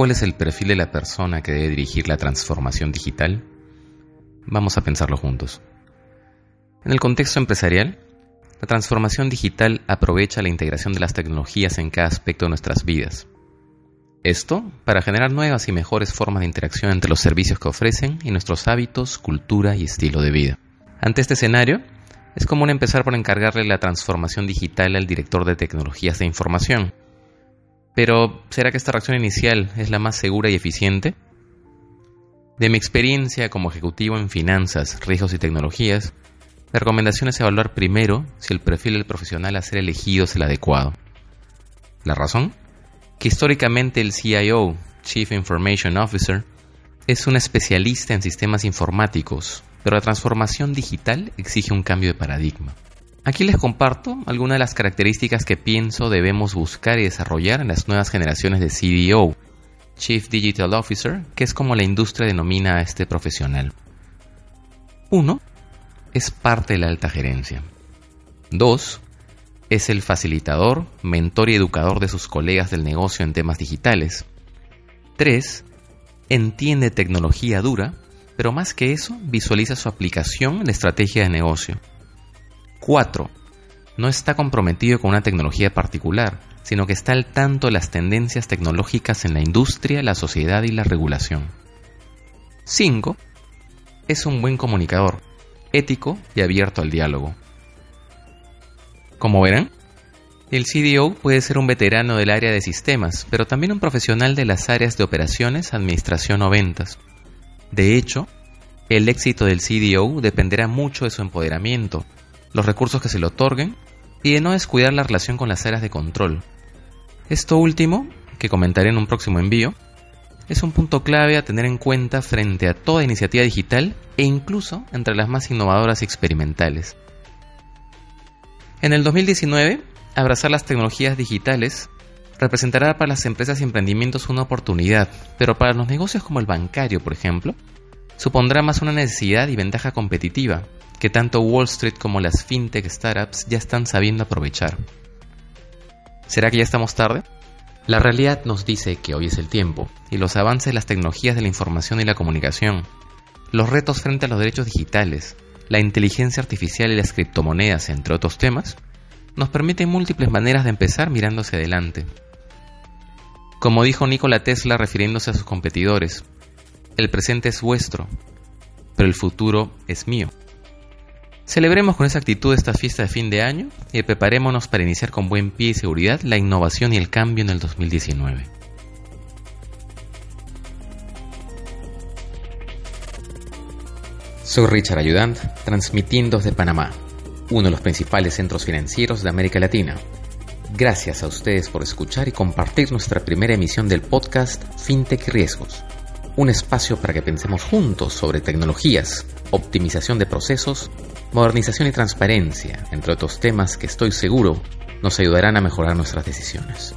cuál es el perfil de la persona que debe dirigir la transformación digital? Vamos a pensarlo juntos. En el contexto empresarial, la transformación digital aprovecha la integración de las tecnologías en cada aspecto de nuestras vidas. Esto para generar nuevas y mejores formas de interacción entre los servicios que ofrecen y nuestros hábitos, cultura y estilo de vida. Ante este escenario, es común empezar por encargarle la transformación digital al director de tecnologías de información. Pero, ¿será que esta reacción inicial es la más segura y eficiente? De mi experiencia como ejecutivo en finanzas, riesgos y tecnologías, la recomendación es evaluar primero si el perfil del profesional a ser elegido es el adecuado. ¿La razón? Que históricamente el CIO, Chief Information Officer, es un especialista en sistemas informáticos, pero la transformación digital exige un cambio de paradigma. Aquí les comparto algunas de las características que pienso debemos buscar y desarrollar en las nuevas generaciones de CDO, Chief Digital Officer, que es como la industria denomina a este profesional. 1. Es parte de la alta gerencia. 2. Es el facilitador, mentor y educador de sus colegas del negocio en temas digitales. 3. Entiende tecnología dura pero más que eso, visualiza su aplicación en la estrategia de negocio. 4. No está comprometido con una tecnología particular, sino que está al tanto de las tendencias tecnológicas en la industria, la sociedad y la regulación. 5. Es un buen comunicador, ético y abierto al diálogo. Como verán, el CDO puede ser un veterano del área de sistemas, pero también un profesional de las áreas de operaciones, administración o ventas. De hecho, el éxito del CDO dependerá mucho de su empoderamiento, los recursos que se le otorguen y de no descuidar la relación con las áreas de control. Esto último, que comentaré en un próximo envío, es un punto clave a tener en cuenta frente a toda iniciativa digital e incluso entre las más innovadoras y experimentales. En el 2019, abrazar las tecnologías digitales representará para las empresas y emprendimientos una oportunidad, pero para los negocios como el bancario, por ejemplo, supondrá más una necesidad y ventaja competitiva que tanto Wall Street como las fintech startups ya están sabiendo aprovechar. ¿Será que ya estamos tarde? La realidad nos dice que hoy es el tiempo, y los avances de las tecnologías de la información y la comunicación, los retos frente a los derechos digitales, la inteligencia artificial y las criptomonedas, entre otros temas, nos permiten múltiples maneras de empezar mirándose adelante. Como dijo Nikola Tesla refiriéndose a sus competidores, el presente es vuestro, pero el futuro es mío. Celebremos con esa actitud esta fiesta de fin de año y preparémonos para iniciar con buen pie y seguridad la innovación y el cambio en el 2019. Soy Richard Ayudant, transmitiendo desde Panamá, uno de los principales centros financieros de América Latina Gracias a ustedes por escuchar y compartir nuestra primera emisión del podcast FinTech Riesgos, un espacio para que pensemos juntos sobre tecnologías, optimización de procesos, modernización y transparencia, entre otros temas que estoy seguro nos ayudarán a mejorar nuestras decisiones.